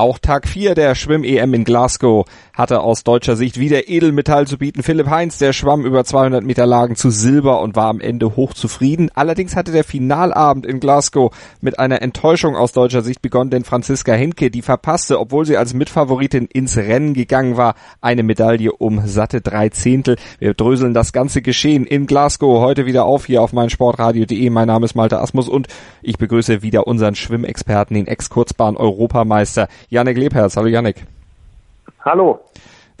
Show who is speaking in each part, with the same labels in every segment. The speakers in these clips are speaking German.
Speaker 1: Auch Tag 4 der Schwimm-EM in Glasgow hatte aus deutscher Sicht wieder Edelmetall zu bieten. Philipp Heinz, der schwamm über 200 Meter Lagen zu Silber und war am Ende hochzufrieden. Allerdings hatte der Finalabend in Glasgow mit einer Enttäuschung aus deutscher Sicht begonnen, denn Franziska Henke, die verpasste, obwohl sie als Mitfavoritin ins Rennen gegangen war, eine Medaille um satte drei Zehntel. Wir dröseln das ganze Geschehen in Glasgow heute wieder auf hier auf meinsportradio.de. Mein Name ist Malte Asmus und ich begrüße wieder unseren Schwimmexperten, den Ex-Kurzbahn-Europameister Janek Lebherz. Hallo Janek.
Speaker 2: Hallo.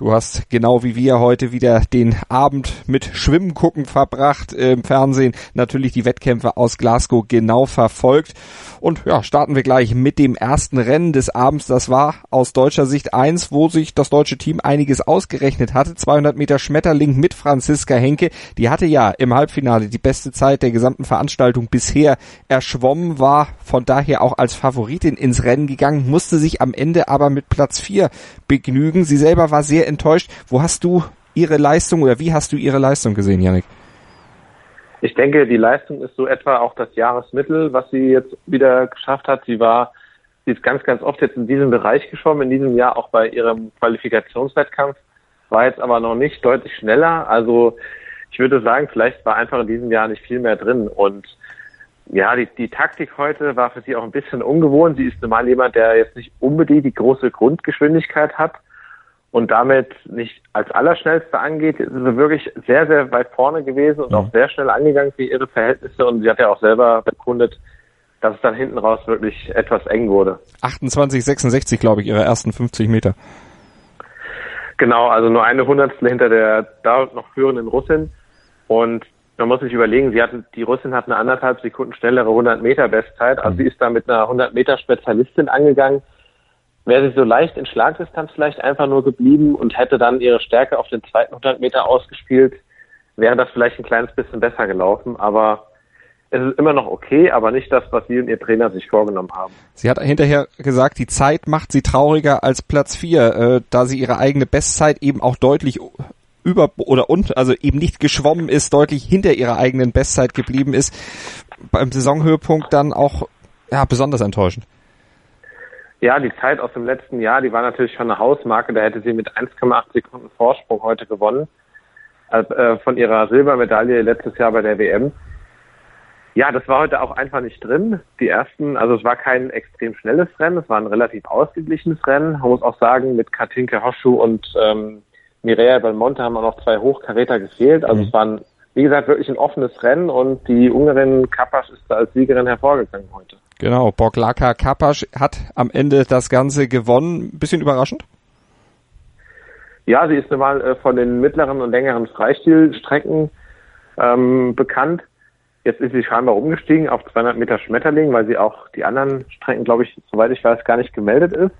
Speaker 1: Du hast genau wie wir heute wieder den Abend mit Schwimmen gucken verbracht im Fernsehen. Natürlich die Wettkämpfe aus Glasgow genau verfolgt. Und ja, starten wir gleich mit dem ersten Rennen des Abends. Das war aus deutscher Sicht eins, wo sich das deutsche Team einiges ausgerechnet hatte. 200 Meter Schmetterling mit Franziska Henke. Die hatte ja im Halbfinale die beste Zeit der gesamten Veranstaltung bisher erschwommen, war von daher auch als Favoritin ins Rennen gegangen, musste sich am Ende aber mit Platz vier begnügen. Sie selber war sehr enttäuscht. Wo hast du ihre Leistung oder wie hast du ihre Leistung gesehen, Janik?
Speaker 2: Ich denke, die Leistung ist so etwa auch das Jahresmittel, was sie jetzt wieder geschafft hat. Sie war, sie ist ganz, ganz oft jetzt in diesem Bereich geschwommen, in diesem Jahr auch bei ihrem Qualifikationswettkampf, war jetzt aber noch nicht deutlich schneller. Also ich würde sagen, vielleicht war einfach in diesem Jahr nicht viel mehr drin. Und ja, die, die Taktik heute war für sie auch ein bisschen ungewohnt. Sie ist normal jemand, der jetzt nicht unbedingt die große Grundgeschwindigkeit hat und damit nicht als Allerschnellste angeht, ist sie wirklich sehr, sehr weit vorne gewesen und mhm. auch sehr schnell angegangen für ihre Verhältnisse. Und sie hat ja auch selber bekundet, dass es dann hinten raus wirklich etwas eng wurde.
Speaker 1: 28, 66, glaube ich, ihre ersten 50 Meter.
Speaker 2: Genau, also nur eine Hundertstel hinter der da noch führenden Russin. Und man muss sich überlegen, sie hatte, die Russin hat eine anderthalb Sekunden schnellere 100 Meter Bestzeit. Also mhm. sie ist da mit einer 100 Meter Spezialistin angegangen wäre sie so leicht in Schlagdistanz vielleicht einfach nur geblieben und hätte dann ihre Stärke auf den zweiten 100 Meter ausgespielt, wäre das vielleicht ein kleines bisschen besser gelaufen. Aber es ist immer noch okay, aber nicht das, was sie und ihr Trainer sich vorgenommen haben.
Speaker 1: Sie hat hinterher gesagt, die Zeit macht sie trauriger als Platz vier, äh, da sie ihre eigene Bestzeit eben auch deutlich über oder und, also eben nicht geschwommen ist, deutlich hinter ihrer eigenen Bestzeit geblieben ist. Beim Saisonhöhepunkt dann auch ja besonders enttäuschend.
Speaker 2: Ja, die Zeit aus dem letzten Jahr, die war natürlich schon eine Hausmarke. Da hätte sie mit 1,8 Sekunden Vorsprung heute gewonnen. Äh, von ihrer Silbermedaille letztes Jahr bei der WM. Ja, das war heute auch einfach nicht drin. Die ersten, also es war kein extrem schnelles Rennen, es war ein relativ ausgeglichenes Rennen. Man muss auch sagen, mit Katinka Hoschu und ähm, Mireia Belmonte haben auch noch zwei Hochkaräter gefehlt. Also mhm. es war ein, wie gesagt, wirklich ein offenes Rennen und die Ungarin Kapas ist da als Siegerin hervorgegangen heute.
Speaker 1: Genau, Boglaka Kapasch hat am Ende das Ganze gewonnen. Bisschen überraschend?
Speaker 2: Ja, sie ist normal äh, von den mittleren und längeren Freistilstrecken ähm, bekannt. Jetzt ist sie scheinbar umgestiegen auf 200 Meter Schmetterling, weil sie auch die anderen Strecken, glaube ich, soweit ich weiß, gar nicht gemeldet ist.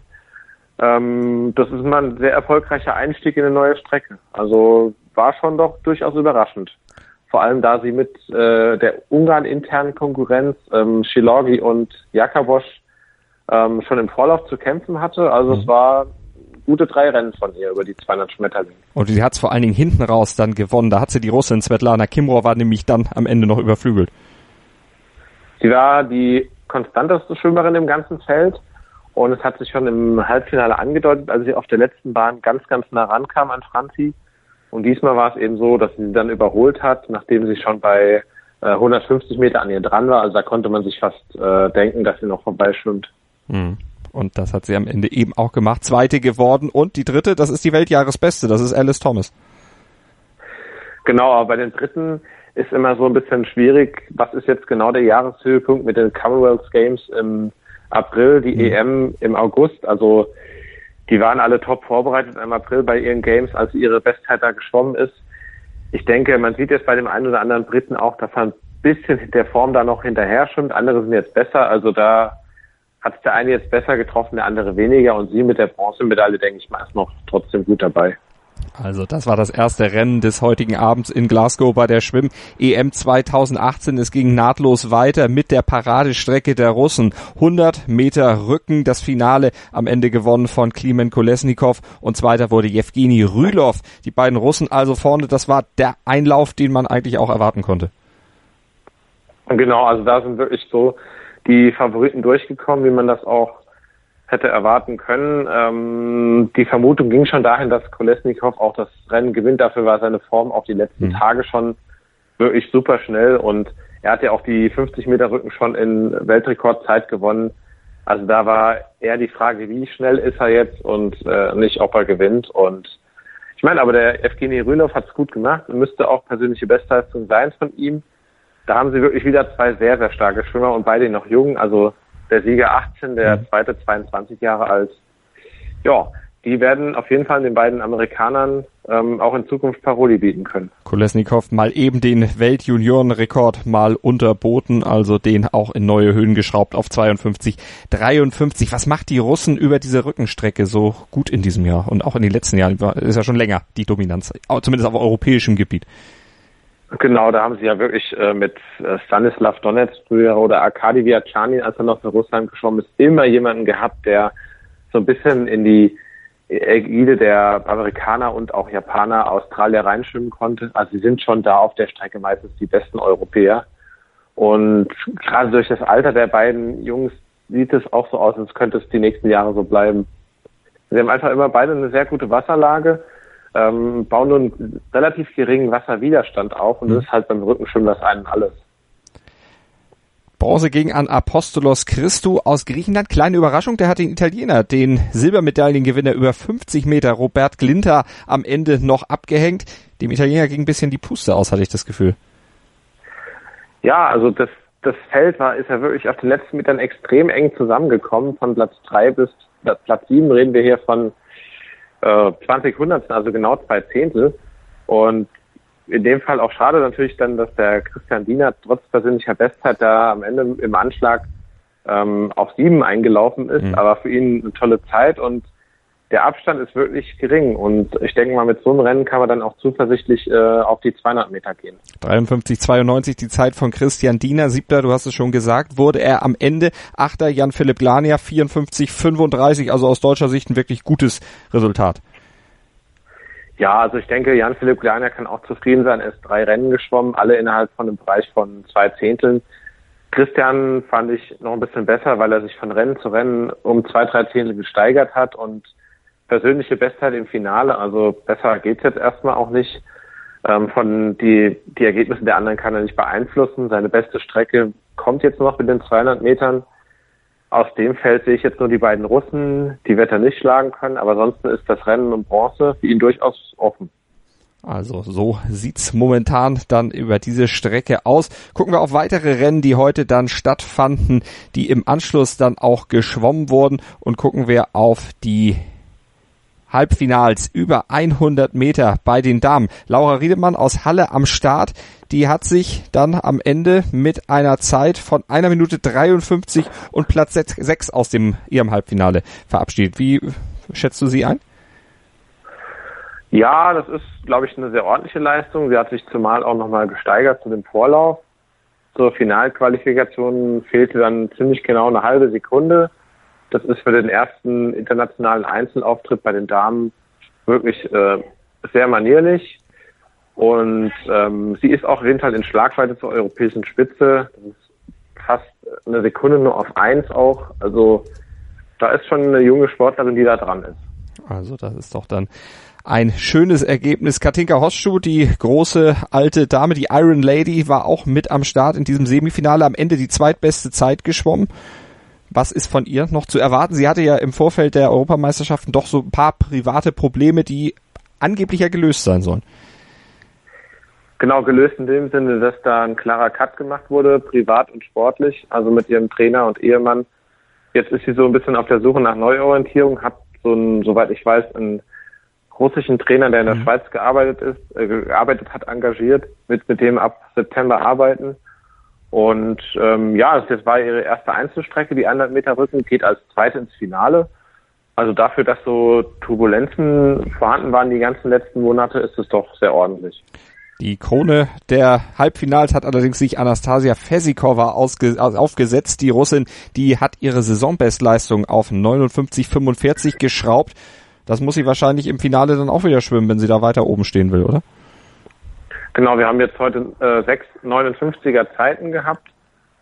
Speaker 2: Ähm, das ist mal ein sehr erfolgreicher Einstieg in eine neue Strecke. Also war schon doch durchaus überraschend vor allem da sie mit äh, der Ungarn-internen Konkurrenz ähm, Shilorgi und Jakabosch ähm, schon im Vorlauf zu kämpfen hatte. Also mhm. es war gute drei Rennen von ihr über die 200 Schmetterlinge.
Speaker 1: Und sie hat es vor allen Dingen hinten raus dann gewonnen. Da hat sie die Russin Svetlana Kimrov war nämlich dann am Ende noch überflügelt.
Speaker 2: Sie war die konstanteste Schwimmerin im ganzen Feld und es hat sich schon im Halbfinale angedeutet, als sie auf der letzten Bahn ganz, ganz nah rankam an Franzi. Und diesmal war es eben so, dass sie sie dann überholt hat, nachdem sie schon bei äh, 150 Meter an ihr dran war. Also da konnte man sich fast äh, denken, dass sie noch vorbeischwimmt.
Speaker 1: Mhm. Und das hat sie am Ende eben auch gemacht. Zweite geworden und die dritte, das ist die Weltjahresbeste, das ist Alice Thomas.
Speaker 2: Genau, aber bei den dritten ist immer so ein bisschen schwierig, was ist jetzt genau der Jahreshöhepunkt mit den Commonwealth Games im April, die mhm. EM im August. Also die waren alle top vorbereitet im April bei ihren Games, als ihre Bestzeit da geschwommen ist. Ich denke, man sieht jetzt bei dem einen oder anderen Briten auch, dass er ein bisschen der Form da noch hinterher schwimmt. Andere sind jetzt besser. Also da hat es der eine jetzt besser getroffen, der andere weniger. Und sie mit der Bronzemedaille, denke ich mal, ist noch trotzdem gut dabei.
Speaker 1: Also das war das erste Rennen des heutigen Abends in Glasgow bei der Schwimm EM 2018. Es ging nahtlos weiter mit der Paradestrecke der Russen. 100 Meter Rücken, das Finale am Ende gewonnen von Klimen Kolesnikov und zweiter wurde Jewgeni Rylov. Die beiden Russen also vorne, das war der Einlauf, den man eigentlich auch erwarten konnte.
Speaker 2: Genau, also da sind wirklich so die Favoriten durchgekommen, wie man das auch hätte erwarten können. Ähm, die Vermutung ging schon dahin, dass Kolesnikov auch das Rennen gewinnt. Dafür war seine Form auch die letzten mhm. Tage schon wirklich super schnell und er hat ja auch die 50 Meter Rücken schon in Weltrekordzeit gewonnen. Also da war eher die Frage, wie schnell ist er jetzt und äh, nicht, ob er gewinnt. Und ich meine, aber der Evgeny Rylov hat es gut gemacht und müsste auch persönliche Bestleistung sein von ihm. Da haben sie wirklich wieder zwei sehr, sehr starke Schwimmer und beide noch jung. Also der Sieger 18, der mhm. zweite 22 Jahre alt. Ja, die werden auf jeden Fall den beiden Amerikanern ähm, auch in Zukunft Paroli bieten können.
Speaker 1: Kolesnikov mal eben den Weltjuniorenrekord mal unterboten, also den auch in neue Höhen geschraubt auf 52, 53. Was macht die Russen über diese Rückenstrecke so gut in diesem Jahr und auch in den letzten Jahren? Ist ja schon länger die Dominanz, zumindest auf europäischem Gebiet.
Speaker 2: Genau, da haben sie ja wirklich äh, mit äh, Stanislav Donetsk früher oder Arkadi Viatchanin, als er noch für Russland geschwommen ist, immer jemanden gehabt, der so ein bisschen in die Ägide der Amerikaner und auch Japaner, Australier reinschwimmen konnte. Also sie sind schon da auf der Strecke meistens die besten Europäer. Und gerade durch das Alter der beiden Jungs sieht es auch so aus, als könnte es die nächsten Jahre so bleiben. Sie haben einfach immer beide eine sehr gute Wasserlage ähm, bauen nur einen relativ geringen Wasserwiderstand auf und mhm. das ist halt beim Rückenschwimmen das einen alles.
Speaker 1: Bronze ging an Apostolos Christou aus Griechenland. Kleine Überraschung, der hat den Italiener, den Silbermedaillengewinner über 50 Meter, Robert Glinter, am Ende noch abgehängt. Dem Italiener ging ein bisschen die Puste aus, hatte ich das Gefühl.
Speaker 2: Ja, also das, das Feld war, ist ja wirklich auf den letzten Metern extrem eng zusammengekommen. Von Platz drei bis Platz sieben reden wir hier von äh, 20 Hundertstel, also genau zwei Zehntel. Und in dem Fall auch schade natürlich dann, dass der Christian Diener trotz persönlicher Bestzeit da am Ende im Anschlag ähm, auf sieben eingelaufen ist, mhm. aber für ihn eine tolle Zeit und der Abstand ist wirklich gering und ich denke mal, mit so einem Rennen kann man dann auch zuversichtlich äh, auf die 200 Meter gehen.
Speaker 1: 53,92 die Zeit von Christian Diener, siebter, du hast es schon gesagt, wurde er am Ende achter, Jan-Philipp Lania 54,35, also aus deutscher Sicht ein wirklich gutes Resultat.
Speaker 2: Ja, also ich denke, Jan-Philipp Lania kann auch zufrieden sein. Er ist drei Rennen geschwommen, alle innerhalb von einem Bereich von zwei Zehnteln. Christian fand ich noch ein bisschen besser, weil er sich von Rennen zu Rennen um zwei, drei Zehntel gesteigert hat und persönliche Bestzeit im Finale. Also besser geht's jetzt erstmal auch nicht. Ähm, von die, die Ergebnisse der anderen kann er nicht beeinflussen. Seine beste Strecke kommt jetzt noch mit den 200 Metern. Aus dem Feld sehe ich jetzt nur die beiden Russen, die Wetter nicht schlagen können, aber ansonsten ist das Rennen um Bronze für ihn durchaus offen.
Speaker 1: Also so sieht's momentan dann über diese Strecke aus. Gucken wir auf weitere Rennen, die heute dann stattfanden, die im Anschluss dann auch geschwommen wurden und gucken wir auf die Halbfinals über 100 Meter bei den Damen. Laura Riedemann aus Halle am Start, die hat sich dann am Ende mit einer Zeit von einer Minute 53 und Platz 6 aus dem ihrem Halbfinale verabschiedet. Wie schätzt du sie ein?
Speaker 2: Ja, das ist, glaube ich, eine sehr ordentliche Leistung. Sie hat sich zumal auch nochmal gesteigert zu dem Vorlauf. Zur Finalqualifikation fehlte dann ziemlich genau eine halbe Sekunde. Das ist für den ersten internationalen Einzelauftritt bei den Damen wirklich äh, sehr manierlich. Und ähm, sie ist auch auf in Schlagweite zur europäischen Spitze. Das ist fast eine Sekunde nur auf eins auch. Also da ist schon eine junge Sportlerin, die da dran ist.
Speaker 1: Also das ist doch dann ein schönes Ergebnis. Katinka Hosschuh, die große alte Dame, die Iron Lady, war auch mit am Start in diesem Semifinale. Am Ende die zweitbeste Zeit geschwommen. Was ist von ihr noch zu erwarten? Sie hatte ja im Vorfeld der Europameisterschaften doch so ein paar private Probleme, die angeblich ja gelöst sein sollen.
Speaker 2: Genau, gelöst in dem Sinne, dass da ein klarer Cut gemacht wurde, privat und sportlich, also mit ihrem Trainer und Ehemann. Jetzt ist sie so ein bisschen auf der Suche nach Neuorientierung, hat so ein, soweit ich weiß, einen russischen Trainer, der in der mhm. Schweiz gearbeitet ist, äh, gearbeitet hat, engagiert, mit, mit dem ab September arbeiten. Und ähm, ja, das war ihre erste Einzelstrecke, die 100 Meter Rücken, geht als zweite ins Finale. Also dafür, dass so Turbulenzen vorhanden waren die ganzen letzten Monate, ist es doch sehr ordentlich.
Speaker 1: Die Krone der Halbfinals hat allerdings sich Anastasia Fesikova aufgesetzt. Die Russin, die hat ihre Saisonbestleistung auf 59,45 geschraubt. Das muss sie wahrscheinlich im Finale dann auch wieder schwimmen, wenn sie da weiter oben stehen will, oder?
Speaker 2: Genau, wir haben jetzt heute äh, sechs 59er Zeiten gehabt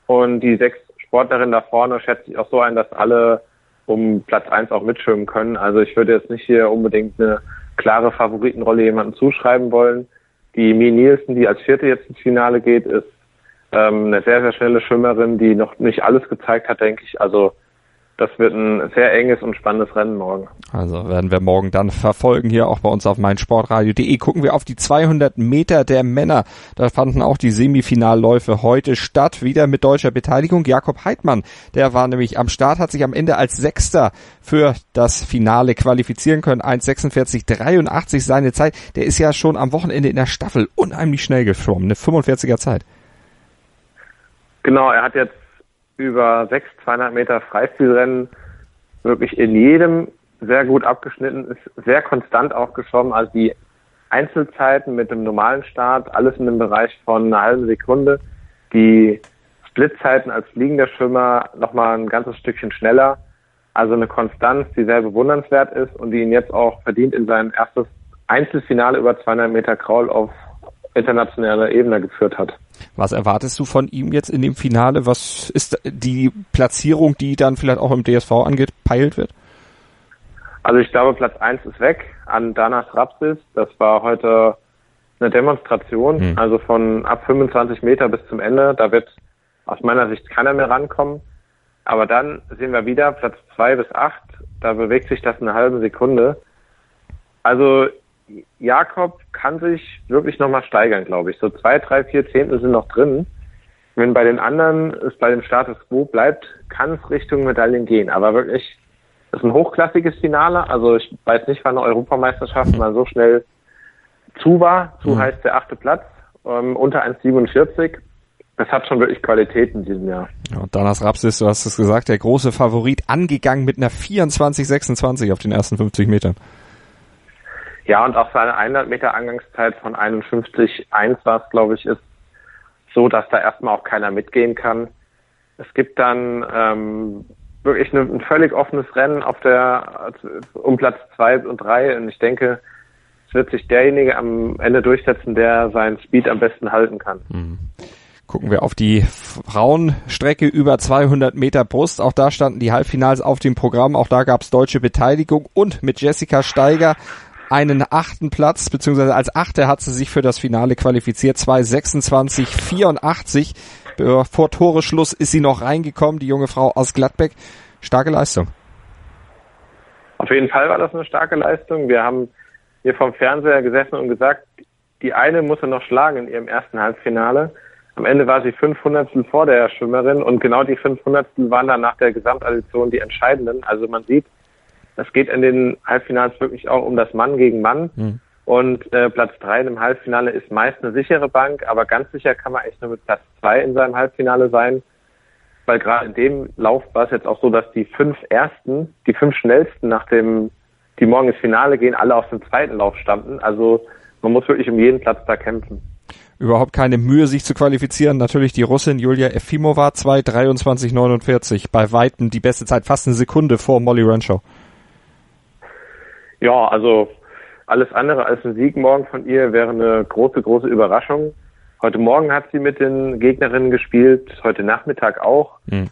Speaker 2: und die sechs Sportlerinnen da vorne schätze ich auch so ein, dass alle um Platz eins auch mitschwimmen können. Also ich würde jetzt nicht hier unbedingt eine klare Favoritenrolle jemandem zuschreiben wollen. Die Mie Nielsen, die als Vierte jetzt ins Finale geht, ist ähm, eine sehr, sehr schnelle Schwimmerin, die noch nicht alles gezeigt hat, denke ich. Also das wird ein sehr enges und spannendes Rennen morgen.
Speaker 1: Also werden wir morgen dann verfolgen hier auch bei uns auf meinsportradio.de. Gucken wir auf die 200 Meter der Männer. Da fanden auch die Semifinalläufe heute statt. Wieder mit deutscher Beteiligung. Jakob Heidmann, der war nämlich am Start, hat sich am Ende als Sechster für das Finale qualifizieren können. 1,46,83 seine Zeit. Der ist ja schon am Wochenende in der Staffel unheimlich schnell geschwommen. Eine 45er Zeit.
Speaker 2: Genau, er hat jetzt über sechs 200 Meter Freistilrennen wirklich in jedem sehr gut abgeschnitten, ist sehr konstant auch geschwommen. Also die Einzelzeiten mit dem normalen Start, alles in dem Bereich von einer halben Sekunde. Die Splitzeiten als fliegender Schwimmer nochmal ein ganzes Stückchen schneller. Also eine Konstanz, die sehr bewundernswert ist und die ihn jetzt auch verdient in sein erstes Einzelfinale über 200 Meter Kraul auf internationaler Ebene geführt hat.
Speaker 1: Was erwartest du von ihm jetzt in dem Finale? Was ist die Platzierung, die dann vielleicht auch im DSV angeht, peilt wird?
Speaker 2: Also ich glaube, Platz eins ist weg an Danas Rapsis. Das war heute eine Demonstration, hm. also von ab 25 Meter bis zum Ende. Da wird aus meiner Sicht keiner mehr rankommen. Aber dann sehen wir wieder Platz zwei bis acht. Da bewegt sich das eine halbe Sekunde. Also Jakob kann sich wirklich nochmal steigern, glaube ich. So zwei, drei, vier Zehntel sind noch drin. Wenn bei den anderen es bei dem Status quo bleibt, kann es Richtung Medaillen gehen. Aber wirklich, das ist ein hochklassiges Finale. Also ich weiß nicht, wann eine Europameisterschaft mal so schnell zu war. Zu mhm. heißt der achte Platz, ähm, unter 1,47. Das hat schon wirklich Qualität in diesem Jahr.
Speaker 1: Ja, und Danas Rapsis, du hast es gesagt, der große Favorit, angegangen mit einer 24,26 auf den ersten 50 Metern.
Speaker 2: Ja, und auch seine 100 Meter Angangszeit von 51,1 war es, glaube ich, ist so, dass da erstmal auch keiner mitgehen kann. Es gibt dann ähm, wirklich eine, ein völlig offenes Rennen auf der um Platz zwei und drei und ich denke, es wird sich derjenige am Ende durchsetzen, der seinen Speed am besten halten kann. Mhm.
Speaker 1: Gucken wir auf die Frauenstrecke über 200 Meter Brust. Auch da standen die Halbfinals auf dem Programm. Auch da gab es deutsche Beteiligung und mit Jessica Steiger einen achten Platz, beziehungsweise als Achte hat sie sich für das Finale qualifiziert, 2,26,84. Vor Toreschluss ist sie noch reingekommen, die junge Frau aus Gladbeck. Starke Leistung.
Speaker 2: Auf jeden Fall war das eine starke Leistung. Wir haben hier vom Fernseher gesessen und gesagt, die eine muss er noch schlagen in ihrem ersten Halbfinale. Am Ende war sie 500 vor der Schwimmerin und genau die 500 waren dann nach der Gesamtaddition die entscheidenden. Also man sieht, es geht in den Halbfinals wirklich auch um das Mann gegen Mann. Mhm. Und äh, Platz drei im Halbfinale ist meist eine sichere Bank, aber ganz sicher kann man echt nur mit Platz zwei in seinem Halbfinale sein. Weil gerade in dem Lauf war es jetzt auch so, dass die fünf ersten, die fünf schnellsten nach dem, die morgen ins Finale gehen, alle aus dem zweiten Lauf standen. Also man muss wirklich um jeden Platz da kämpfen.
Speaker 1: Überhaupt keine Mühe, sich zu qualifizieren. Natürlich die Russin Julia Efimova 2,23,49. Bei Weitem die beste Zeit, fast eine Sekunde vor Molly Renshaw.
Speaker 2: Ja, also alles andere als ein Sieg morgen von ihr wäre eine große, große Überraschung. Heute Morgen hat sie mit den Gegnerinnen gespielt, heute Nachmittag auch. Mhm.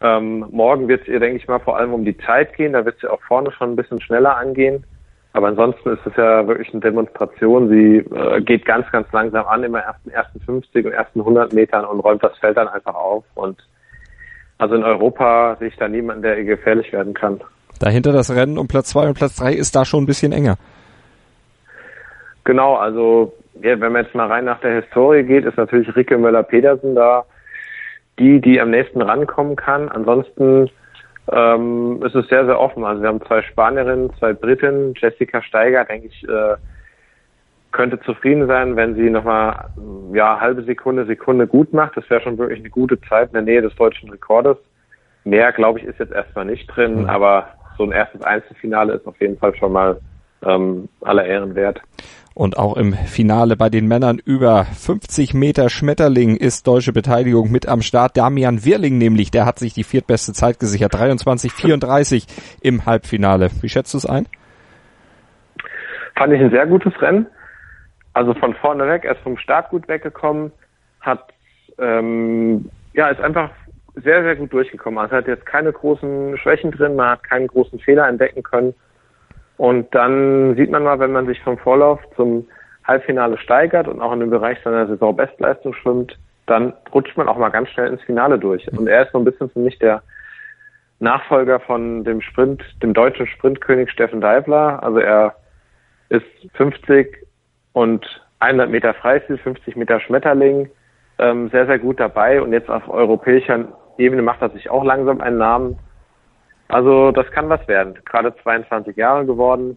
Speaker 2: Ähm, morgen wird es ihr, denke ich mal, vor allem um die Zeit gehen. Da wird sie auch vorne schon ein bisschen schneller angehen. Aber ansonsten ist es ja wirklich eine Demonstration. Sie äh, geht ganz, ganz langsam an, immer ersten, ersten 50 und ersten 100 Metern und räumt das Feld dann einfach auf. Und also in Europa sehe ich da niemanden, der ihr gefährlich werden kann.
Speaker 1: Dahinter das Rennen um Platz zwei und Platz drei ist da schon ein bisschen enger.
Speaker 2: Genau, also ja, wenn man jetzt mal rein nach der Historie geht, ist natürlich Ricke Möller-Pedersen da die, die am nächsten rankommen kann. Ansonsten ähm, ist es sehr, sehr offen. Also wir haben zwei Spanierinnen, zwei Briten. Jessica Steiger, denke ich, äh, könnte zufrieden sein, wenn sie nochmal ja, halbe Sekunde, Sekunde gut macht. Das wäre schon wirklich eine gute Zeit in der Nähe des deutschen Rekordes. Mehr, glaube ich, ist jetzt erstmal nicht drin, mhm. aber so ein erstes Einzelfinale ist auf jeden Fall schon mal ähm, aller Ehren wert.
Speaker 1: Und auch im Finale bei den Männern über 50 Meter Schmetterling ist deutsche Beteiligung mit am Start. Damian Wirling nämlich, der hat sich die viertbeste Zeit gesichert. 23,34 im Halbfinale. Wie schätzt du es ein?
Speaker 2: Fand ich ein sehr gutes Rennen. Also von vorne weg, er ist vom Start gut weggekommen, hat ähm, ja ist einfach sehr, sehr gut durchgekommen. Also hat jetzt keine großen Schwächen drin, man hat keinen großen Fehler entdecken können und dann sieht man mal, wenn man sich vom Vorlauf zum Halbfinale steigert und auch in dem Bereich seiner Saisonbestleistung schwimmt, dann rutscht man auch mal ganz schnell ins Finale durch. Und er ist so ein bisschen für mich der Nachfolger von dem Sprint, dem deutschen Sprintkönig Steffen Deibler. Also er ist 50 und 100 Meter Freistil, 50 Meter Schmetterling, ähm, sehr, sehr gut dabei. Und jetzt auf europäischer Ebene macht er sich auch langsam einen Namen. Also das kann was werden. Gerade 22 Jahre geworden.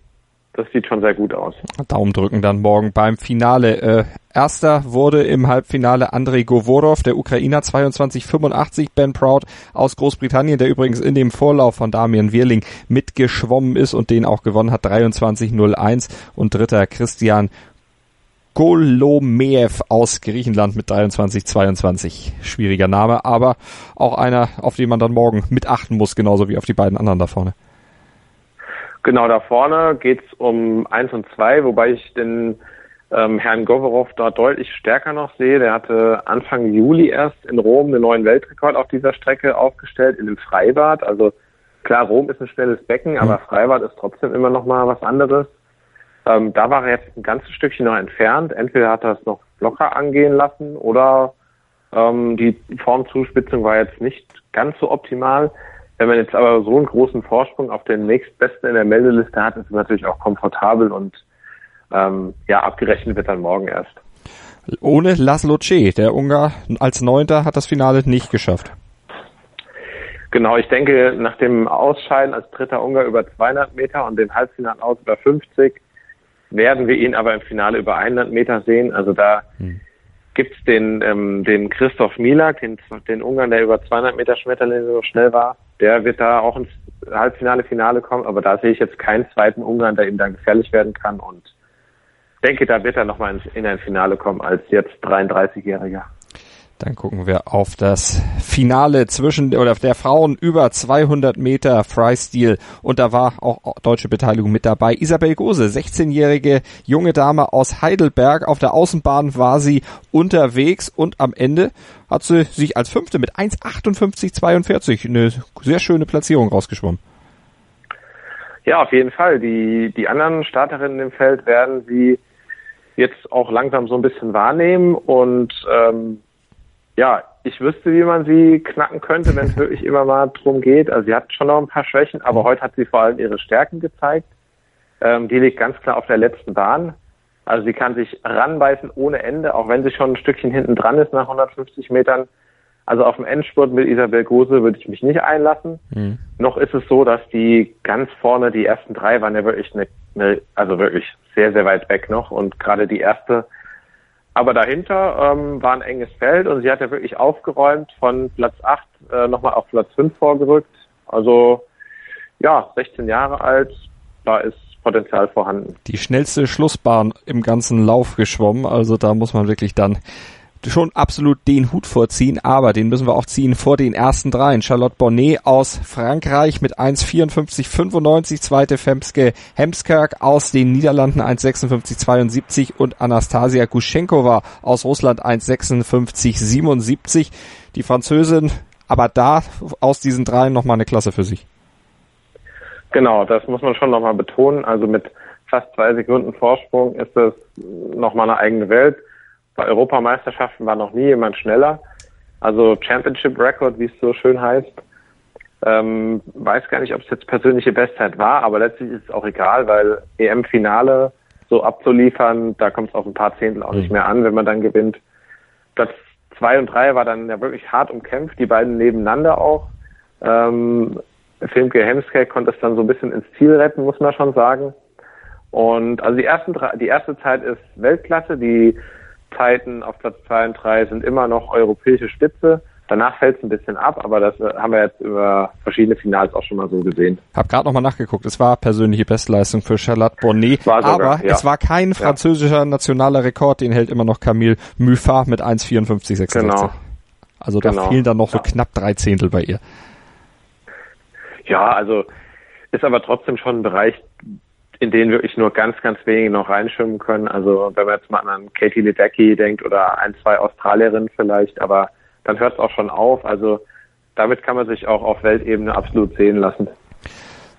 Speaker 2: Das sieht schon sehr gut aus.
Speaker 1: Daumen drücken dann morgen beim Finale. Äh, erster wurde im Halbfinale Andrei Govorov, der Ukrainer 22,85. Ben Proud aus Großbritannien, der übrigens in dem Vorlauf von Damian Wirling mitgeschwommen ist und den auch gewonnen hat, 23,01. Und dritter Christian Golomeev aus Griechenland mit 23, 22. Schwieriger Name, aber auch einer, auf den man dann morgen mit achten muss, genauso wie auf die beiden anderen da vorne.
Speaker 2: Genau, da vorne geht's um eins und zwei, wobei ich den ähm, Herrn Govorov dort deutlich stärker noch sehe. Der hatte Anfang Juli erst in Rom einen neuen Weltrekord auf dieser Strecke aufgestellt, in dem Freibad. Also klar, Rom ist ein schnelles Becken, aber mhm. Freibad ist trotzdem immer noch mal was anderes. Ähm, da war er jetzt ein ganzes Stückchen noch entfernt. Entweder hat er es noch locker angehen lassen oder ähm, die Formzuspitzung war jetzt nicht ganz so optimal. Wenn man jetzt aber so einen großen Vorsprung auf den nächstbesten in der Meldeliste hat, ist es natürlich auch komfortabel und ähm, ja, abgerechnet wird dann morgen erst.
Speaker 1: Ohne Laszlo C., der Ungar als Neunter hat das Finale nicht geschafft.
Speaker 2: Genau, ich denke, nach dem Ausscheiden als dritter Ungar über 200 Meter und dem Halbfinale aus über 50 werden wir ihn aber im Finale über 100 Meter sehen. Also da hm. gibt's den, ähm, den Christoph Milak, den, den Ungarn, der über 200 Meter Schmetterling so schnell war. Der wird da auch ins Halbfinale, Finale kommen, aber da sehe ich jetzt keinen zweiten Ungarn, der ihm da gefährlich werden kann und denke, da wird er nochmal in ein Finale kommen als jetzt 33-Jähriger.
Speaker 1: Dann gucken wir auf das Finale zwischen oder der Frauen über 200 Meter Freistil und da war auch deutsche Beteiligung mit dabei. Isabel Gose, 16-jährige junge Dame aus Heidelberg. Auf der Außenbahn war sie unterwegs und am Ende hat sie sich als Fünfte mit 1,58,42 eine sehr schöne Platzierung rausgeschwommen.
Speaker 2: Ja, auf jeden Fall. Die, die anderen Starterinnen im Feld werden sie jetzt auch langsam so ein bisschen wahrnehmen und ähm, ja, ich wüsste, wie man sie knacken könnte, wenn es wirklich immer mal drum geht. Also sie hat schon noch ein paar Schwächen, aber mhm. heute hat sie vor allem ihre Stärken gezeigt. Ähm, die liegt ganz klar auf der letzten Bahn. Also sie kann sich ranbeißen ohne Ende, auch wenn sie schon ein Stückchen hinten dran ist nach 150 Metern. Also auf dem Endspurt mit Isabel Gose würde ich mich nicht einlassen. Mhm. Noch ist es so, dass die ganz vorne, die ersten drei waren ja wirklich eine, eine also wirklich sehr, sehr weit weg noch. Und gerade die erste aber dahinter ähm, war ein enges Feld und sie hat ja wirklich aufgeräumt, von Platz 8 äh, nochmal auf Platz 5 vorgerückt. Also ja, 16 Jahre alt, da ist Potenzial vorhanden.
Speaker 1: Die schnellste Schlussbahn im ganzen Lauf geschwommen, also da muss man wirklich dann schon absolut den Hut vorziehen, aber den müssen wir auch ziehen vor den ersten dreien. Charlotte Bonnet aus Frankreich mit 1,54,95, zweite Femske Hemskerk aus den Niederlanden 1,56,72 und Anastasia Guschenkova aus Russland 1,56,77. Die Französin aber da aus diesen dreien nochmal eine Klasse für sich.
Speaker 2: Genau, das muss man schon nochmal betonen. Also mit fast zwei Sekunden Vorsprung ist das nochmal eine eigene Welt. Bei Europameisterschaften war noch nie jemand schneller. Also Championship Record, wie es so schön heißt. Ähm, weiß gar nicht, ob es jetzt persönliche Bestzeit war, aber letztlich ist es auch egal, weil EM-Finale so abzuliefern, da kommt es auf ein paar Zehntel auch nicht mhm. mehr an, wenn man dann gewinnt. Platz zwei und drei war dann ja wirklich hart umkämpft, die beiden nebeneinander auch. Ähm, Filmke Hemskeck konnte es dann so ein bisschen ins Ziel retten, muss man schon sagen. Und also die ersten drei, die erste Zeit ist Weltklasse, die Zeiten auf Platz 2 und 3 sind immer noch europäische Spitze. Danach fällt es ein bisschen ab, aber das äh, haben wir jetzt über verschiedene Finals auch schon mal so gesehen.
Speaker 1: Hab gerade nochmal nachgeguckt. Es war persönliche Bestleistung für Charlotte Bonnet, sogar, aber ja. es war kein französischer ja. nationaler Rekord, den hält immer noch Camille Muffat mit 1,54,66. Genau. Also da genau. fehlen dann noch so ja. knapp drei Zehntel bei ihr.
Speaker 2: Ja, also ist aber trotzdem schon ein Bereich, in den wirklich nur ganz, ganz wenige noch reinschwimmen können. Also wenn man jetzt mal an Katie Ledecky denkt oder ein, zwei Australierinnen vielleicht, aber dann hört es auch schon auf. Also damit kann man sich auch auf Weltebene absolut sehen lassen.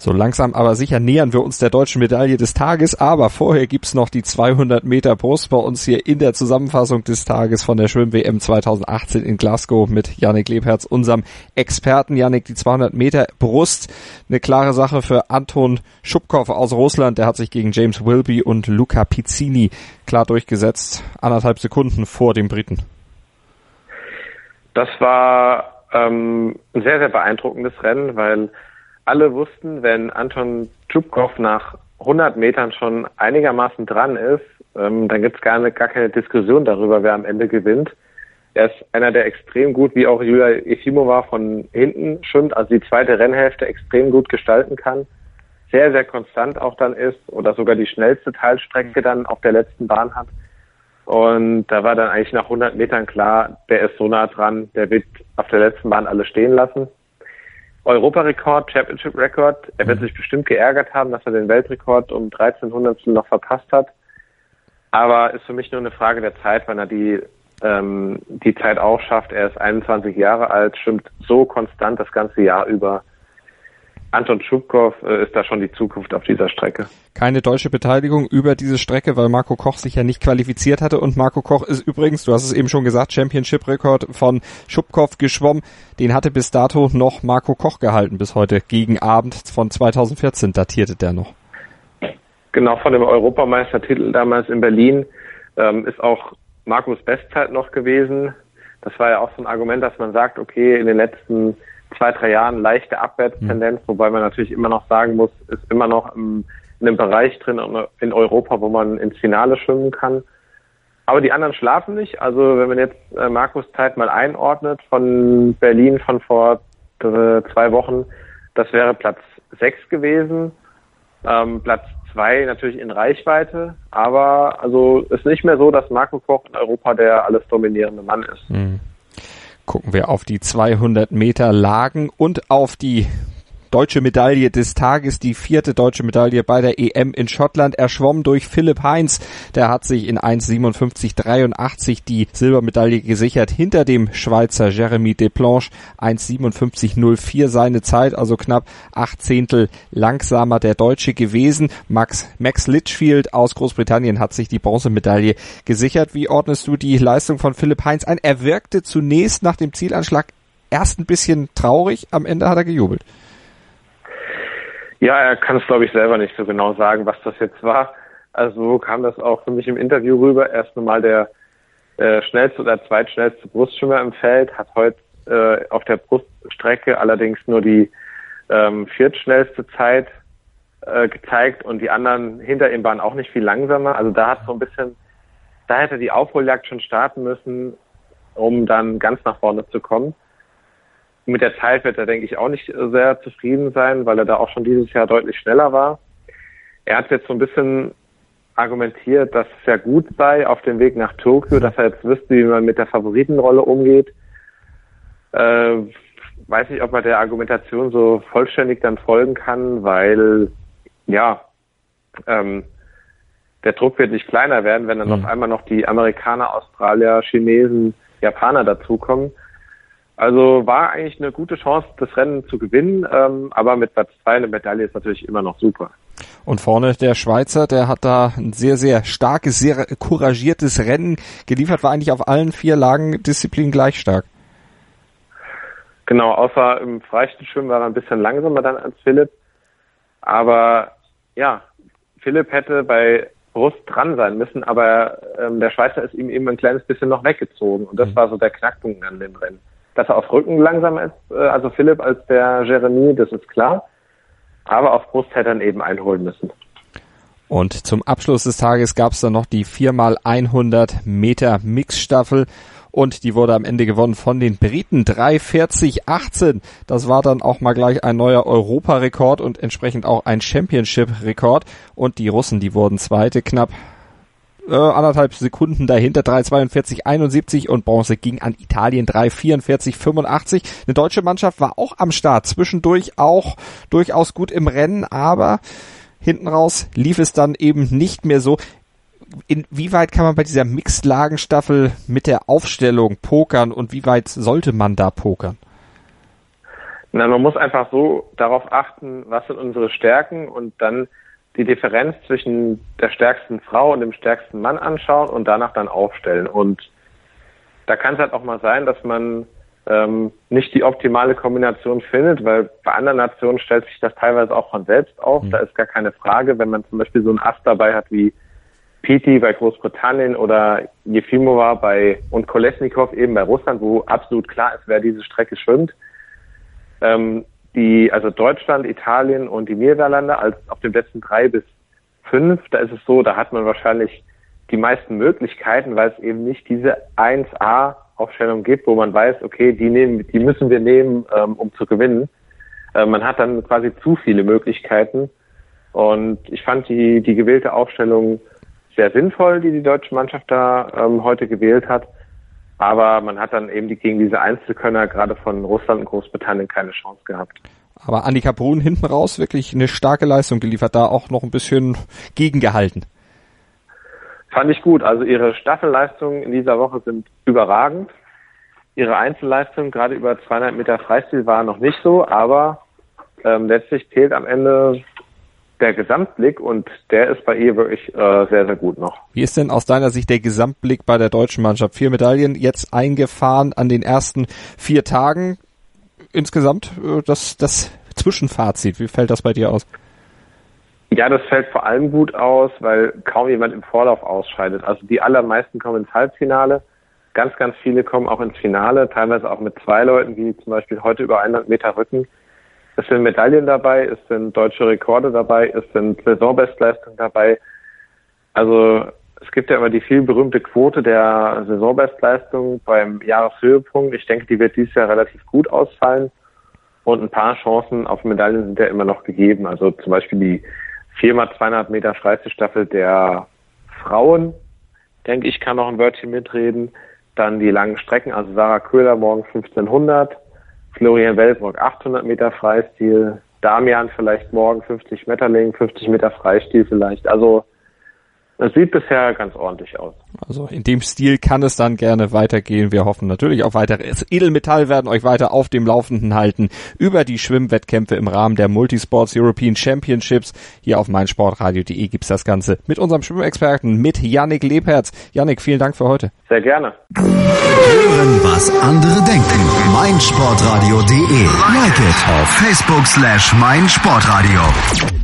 Speaker 1: So langsam aber sicher nähern wir uns der deutschen Medaille des Tages, aber vorher gibt's noch die 200 Meter Brust bei uns hier in der Zusammenfassung des Tages von der Schwimm-WM 2018 in Glasgow mit Yannick Lebherz, unserem Experten. Yannick, die 200 Meter Brust, eine klare Sache für Anton Schubkow aus Russland, der hat sich gegen James Wilby und Luca Pizzini klar durchgesetzt, anderthalb Sekunden vor dem Briten.
Speaker 2: Das war ähm, ein sehr, sehr beeindruckendes Rennen, weil alle wussten, wenn Anton Tschubkow nach 100 Metern schon einigermaßen dran ist, ähm, dann gibt es gar, gar keine Diskussion darüber, wer am Ende gewinnt. Er ist einer, der extrem gut, wie auch Julia Efimova von hinten schwimmt, also die zweite Rennhälfte extrem gut gestalten kann, sehr, sehr konstant auch dann ist oder sogar die schnellste Teilstrecke dann auf der letzten Bahn hat. Und da war dann eigentlich nach 100 Metern klar, der ist so nah dran, der wird auf der letzten Bahn alle stehen lassen. Europarekord, Championship Record. Er wird mhm. sich bestimmt geärgert haben, dass er den Weltrekord um 13 Hundertstel noch verpasst hat. Aber ist für mich nur eine Frage der Zeit, wann er die, ähm, die Zeit auch schafft. Er ist 21 Jahre alt, schwimmt so konstant das ganze Jahr über. Anton Schubkow äh, ist da schon die Zukunft auf dieser Strecke.
Speaker 1: Keine deutsche Beteiligung über diese Strecke, weil Marco Koch sich ja nicht qualifiziert hatte. Und Marco Koch ist übrigens, du hast es eben schon gesagt, Championship-Rekord von Schubkow geschwommen. Den hatte bis dato noch Marco Koch gehalten, bis heute gegen Abend von 2014 datierte der noch.
Speaker 2: Genau, von dem Europameistertitel damals in Berlin ähm, ist auch Markus Bestzeit noch gewesen. Das war ja auch so ein Argument, dass man sagt, okay, in den letzten zwei, drei Jahren leichte Abwärtstendenz, mhm. wobei man natürlich immer noch sagen muss, ist immer noch im, in einem Bereich drin in Europa, wo man ins Finale schwimmen kann. Aber die anderen schlafen nicht. Also wenn man jetzt äh, Markus Zeit mal einordnet von Berlin von vor äh, zwei Wochen, das wäre Platz sechs gewesen. Ähm, Platz zwei natürlich in Reichweite, aber also ist nicht mehr so, dass Marco Koch in Europa der alles dominierende Mann ist. Mhm
Speaker 1: gucken wir auf die 200 Meter Lagen und auf die deutsche Medaille des Tages, die vierte deutsche Medaille bei der EM in Schottland, erschwommen durch Philipp Heinz. Der hat sich in 1,57,83 die Silbermedaille gesichert, hinter dem Schweizer Jeremy Desplanches 1,57,04 seine Zeit, also knapp acht Zehntel langsamer der Deutsche gewesen. Max, Max Litchfield aus Großbritannien hat sich die Bronzemedaille gesichert. Wie ordnest du die Leistung von Philipp Heinz ein? Er wirkte zunächst nach dem Zielanschlag erst ein bisschen traurig, am Ende hat er gejubelt.
Speaker 2: Ja, er kann es, glaube ich, selber nicht so genau sagen, was das jetzt war. Also kam das auch für mich im Interview rüber. Er ist der äh, schnellste oder zweitschnellste Brustschwimmer im Feld, hat heute äh, auf der Bruststrecke allerdings nur die ähm, viertschnellste Zeit äh, gezeigt und die anderen hinter ihm waren auch nicht viel langsamer. Also da hat so ein bisschen, da hätte die Aufholjagd schon starten müssen, um dann ganz nach vorne zu kommen. Mit der Zeit wird er, denke ich, auch nicht sehr zufrieden sein, weil er da auch schon dieses Jahr deutlich schneller war. Er hat jetzt so ein bisschen argumentiert, dass es ja gut sei auf dem Weg nach Tokio, dass er jetzt wüsste, wie man mit der Favoritenrolle umgeht. Äh, weiß nicht, ob man der Argumentation so vollständig dann folgen kann, weil ja, ähm, der Druck wird nicht kleiner werden, wenn dann mhm. auf einmal noch die Amerikaner, Australier, Chinesen, Japaner dazukommen. Also war eigentlich eine gute Chance, das Rennen zu gewinnen, ähm, aber mit Platz zwei eine Medaille ist natürlich immer noch super.
Speaker 1: Und vorne der Schweizer, der hat da ein sehr, sehr starkes, sehr couragiertes Rennen geliefert, war eigentlich auf allen vier Lagen Disziplin gleich stark.
Speaker 2: Genau, außer im Freistilschwimmen war er ein bisschen langsamer dann als Philipp. Aber ja, Philipp hätte bei Brust dran sein müssen, aber ähm, der Schweizer ist ihm eben ein kleines bisschen noch weggezogen. Und das mhm. war so der Knackpunkt an dem Rennen dass er auf Rücken langsamer ist, äh, also Philipp als der Jeremy, das ist klar. Aber auf Brust hätte er eben einholen müssen.
Speaker 1: Und zum Abschluss des Tages gab es dann noch die 4x100 Meter Mixstaffel. und die wurde am Ende gewonnen von den Briten 3:40:18. Das war dann auch mal gleich ein neuer Europarekord und entsprechend auch ein Championship-Rekord und die Russen, die wurden zweite knapp äh, anderthalb Sekunden dahinter 3,42,71 und Bronze ging an Italien 3,44,85. Eine deutsche Mannschaft war auch am Start, zwischendurch auch durchaus gut im Rennen, aber hinten raus lief es dann eben nicht mehr so. Inwieweit kann man bei dieser Mixed-Lagenstaffel mit der Aufstellung pokern und wie weit sollte man da pokern?
Speaker 2: Na, man muss einfach so darauf achten, was sind unsere Stärken und dann die Differenz zwischen der stärksten Frau und dem stärksten Mann anschauen und danach dann aufstellen. Und da kann es halt auch mal sein, dass man ähm, nicht die optimale Kombination findet, weil bei anderen Nationen stellt sich das teilweise auch von selbst auf. Mhm. Da ist gar keine Frage, wenn man zum Beispiel so einen Ast dabei hat wie Piti bei Großbritannien oder Jefimova bei und Kolesnikov eben bei Russland, wo absolut klar ist, wer diese Strecke schwimmt. Ähm, die, also Deutschland, Italien und die Niederlande als auf den letzten drei bis fünf, da ist es so, da hat man wahrscheinlich die meisten Möglichkeiten, weil es eben nicht diese 1A Aufstellung gibt, wo man weiß, okay, die nehmen, die müssen wir nehmen, ähm, um zu gewinnen. Äh, man hat dann quasi zu viele Möglichkeiten. Und ich fand die, die gewählte Aufstellung sehr sinnvoll, die die deutsche Mannschaft da ähm, heute gewählt hat. Aber man hat dann eben gegen diese Einzelkönner gerade von Russland und Großbritannien keine Chance gehabt.
Speaker 1: Aber Annika Brun hinten raus wirklich eine starke Leistung geliefert, da auch noch ein bisschen gegengehalten.
Speaker 2: Fand ich gut. Also ihre Staffelleistungen in dieser Woche sind überragend. Ihre Einzelleistung, gerade über 200 Meter Freistil, war noch nicht so, aber ähm, letztlich zählt am Ende der Gesamtblick und der ist bei ihr wirklich äh, sehr, sehr gut noch.
Speaker 1: Wie ist denn aus deiner Sicht der Gesamtblick bei der deutschen Mannschaft? Vier Medaillen jetzt eingefahren an den ersten vier Tagen. Insgesamt äh, das, das Zwischenfazit, wie fällt das bei dir aus?
Speaker 2: Ja, das fällt vor allem gut aus, weil kaum jemand im Vorlauf ausscheidet. Also die allermeisten kommen ins Halbfinale. Ganz, ganz viele kommen auch ins Finale, teilweise auch mit zwei Leuten, wie zum Beispiel heute über 100 Meter Rücken. Es sind Medaillen dabei, es sind deutsche Rekorde dabei, es sind Saisonbestleistungen dabei. Also es gibt ja immer die viel berühmte Quote der Saisonbestleistung beim Jahreshöhepunkt. Ich denke, die wird dieses Jahr relativ gut ausfallen. Und ein paar Chancen auf Medaillen sind ja immer noch gegeben. Also zum Beispiel die 4x200 Meter Freistilstaffel der Frauen, denke ich, kann noch ein Wörtchen mitreden. Dann die langen Strecken, also Sarah Köhler morgen 1500, Florian Weltbrock 800 Meter Freistil, Damian vielleicht morgen 50 Meter Längen, 50 Meter Freistil vielleicht. Also es sieht bisher ganz ordentlich aus.
Speaker 1: Also in dem Stil kann es dann gerne weitergehen. Wir hoffen natürlich auf weiteres. Edelmetall werden euch weiter auf dem Laufenden halten über die Schwimmwettkämpfe im Rahmen der Multisports European Championships. Hier auf meinsportradio.de gibt's das Ganze mit unserem Schwimmexperten, mit Yannick Lebherz. Yannick, vielen Dank für heute.
Speaker 2: Sehr gerne.
Speaker 3: Hören, was andere denken. meinsportradio.de. Like it auf Facebook slash meinsportradio.